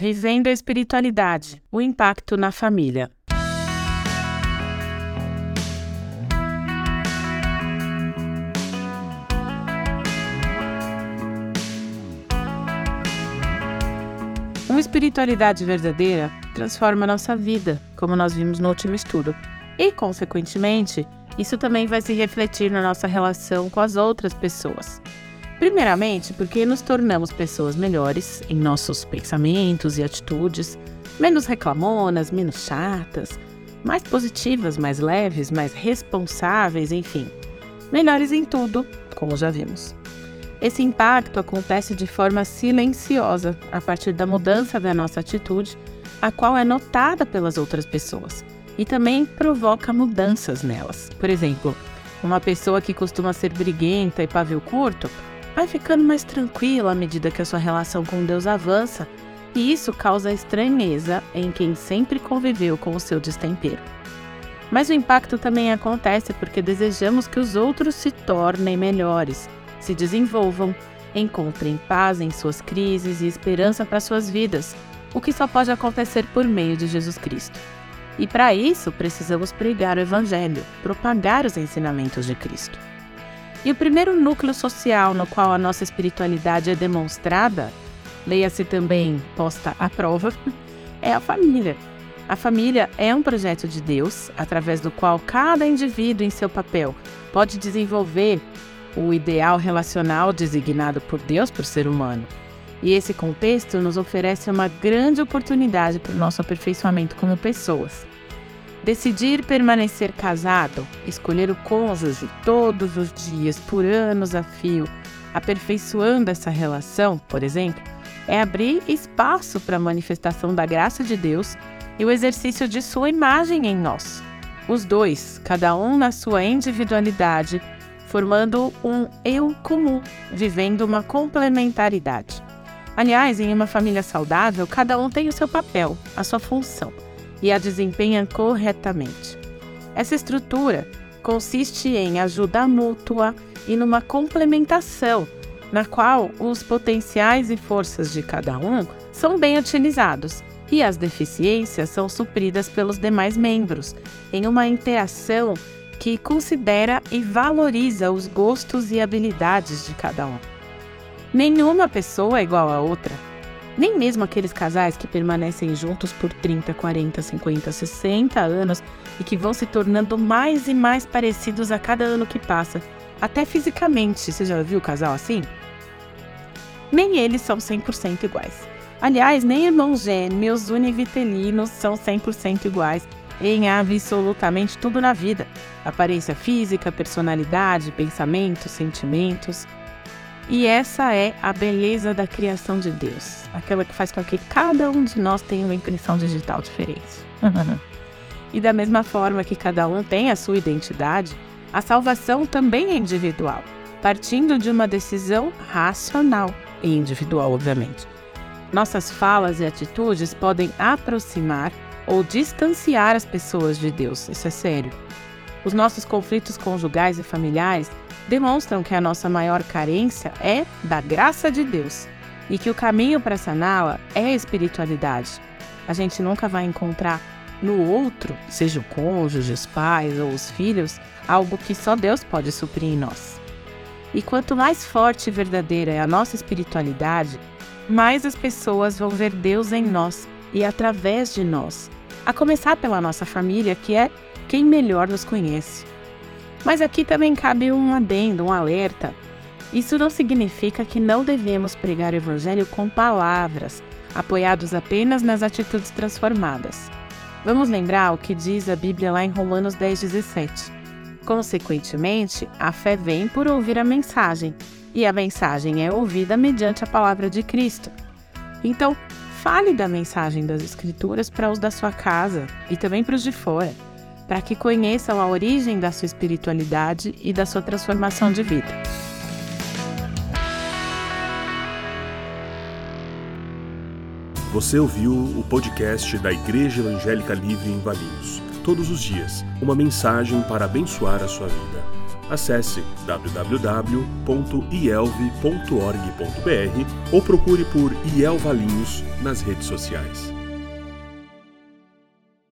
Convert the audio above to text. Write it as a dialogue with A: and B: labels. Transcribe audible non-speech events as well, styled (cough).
A: Vivendo a espiritualidade, o impacto na família. Uma espiritualidade verdadeira transforma a nossa vida, como nós vimos no último estudo. E, consequentemente, isso também vai se refletir na nossa relação com as outras pessoas. Primeiramente, porque nos tornamos pessoas melhores em nossos pensamentos e atitudes, menos reclamonas, menos chatas, mais positivas, mais leves, mais responsáveis, enfim, melhores em tudo, como já vimos. Esse impacto acontece de forma silenciosa, a partir da mudança da nossa atitude, a qual é notada pelas outras pessoas e também provoca mudanças nelas. Por exemplo, uma pessoa que costuma ser briguenta e pavio curto vai ficando mais tranquila à medida que a sua relação com Deus avança, e isso causa estranheza em quem sempre conviveu com o seu destempero. Mas o impacto também acontece porque desejamos que os outros se tornem melhores se desenvolvam, encontrem paz em suas crises e esperança para suas vidas, o que só pode acontecer por meio de Jesus Cristo. E para isso precisamos pregar o Evangelho, propagar os ensinamentos de Cristo. E o primeiro núcleo social no qual a nossa espiritualidade é demonstrada, leia-se também posta à prova, (laughs) é a família. A família é um projeto de Deus, através do qual cada indivíduo, em seu papel, pode desenvolver o ideal relacional designado por Deus por ser humano. E esse contexto nos oferece uma grande oportunidade para o nosso aperfeiçoamento como pessoas. Decidir permanecer casado, escolher o cônjuge todos os dias, por anos a fio, aperfeiçoando essa relação, por exemplo, é abrir espaço para a manifestação da graça de Deus e o exercício de sua imagem em nós. Os dois, cada um na sua individualidade, formando um eu comum, vivendo uma complementaridade. Aliás, em uma família saudável, cada um tem o seu papel, a sua função, e a desempenha corretamente. Essa estrutura consiste em ajuda mútua e numa complementação, na qual os potenciais e forças de cada um são bem utilizados e as deficiências são supridas pelos demais membros, em uma interação que considera e valoriza os gostos e habilidades de cada um. Nenhuma pessoa é igual a outra. Nem mesmo aqueles casais que permanecem juntos por 30, 40, 50, 60 anos e que vão se tornando mais e mais parecidos a cada ano que passa, até fisicamente. Você já viu casal assim? Nem eles são 100% iguais. Aliás, nem irmãos gêmeos univitelinos são 100% iguais em absolutamente tudo na vida: aparência física, personalidade, pensamentos, sentimentos. E essa é a beleza da criação de Deus, aquela que faz com que cada um de nós tenha uma impressão digital diferente. (laughs) e da mesma forma que cada um tem a sua identidade, a salvação também é individual, partindo de uma decisão racional e individual, obviamente. Nossas falas e atitudes podem aproximar ou distanciar as pessoas de Deus. Isso é sério. Os nossos conflitos conjugais e familiares demonstram que a nossa maior carência é da graça de Deus e que o caminho para saná-la é a espiritualidade. A gente nunca vai encontrar no outro, seja o cônjuge, os pais ou os filhos, algo que só Deus pode suprir em nós. E quanto mais forte e verdadeira é a nossa espiritualidade, mais as pessoas vão ver Deus em nós e através de nós, a começar pela nossa família, que é quem melhor nos conhece. Mas aqui também cabe um adendo, um alerta. Isso não significa que não devemos pregar o Evangelho com palavras, apoiados apenas nas atitudes transformadas. Vamos lembrar o que diz a Bíblia lá em Romanos 10,17. Consequentemente, a fé vem por ouvir a mensagem, e a mensagem é ouvida mediante a palavra de Cristo. Então, Fale da mensagem das Escrituras para os da sua casa e também para os de fora, para que conheçam a origem da sua espiritualidade e da sua transformação de vida.
B: Você ouviu o podcast da Igreja Evangélica Livre em Valinhos. Todos os dias, uma mensagem para abençoar a sua vida. acesse www.ielve.org.br ou procure por IEL Valinhos nas redes sociais.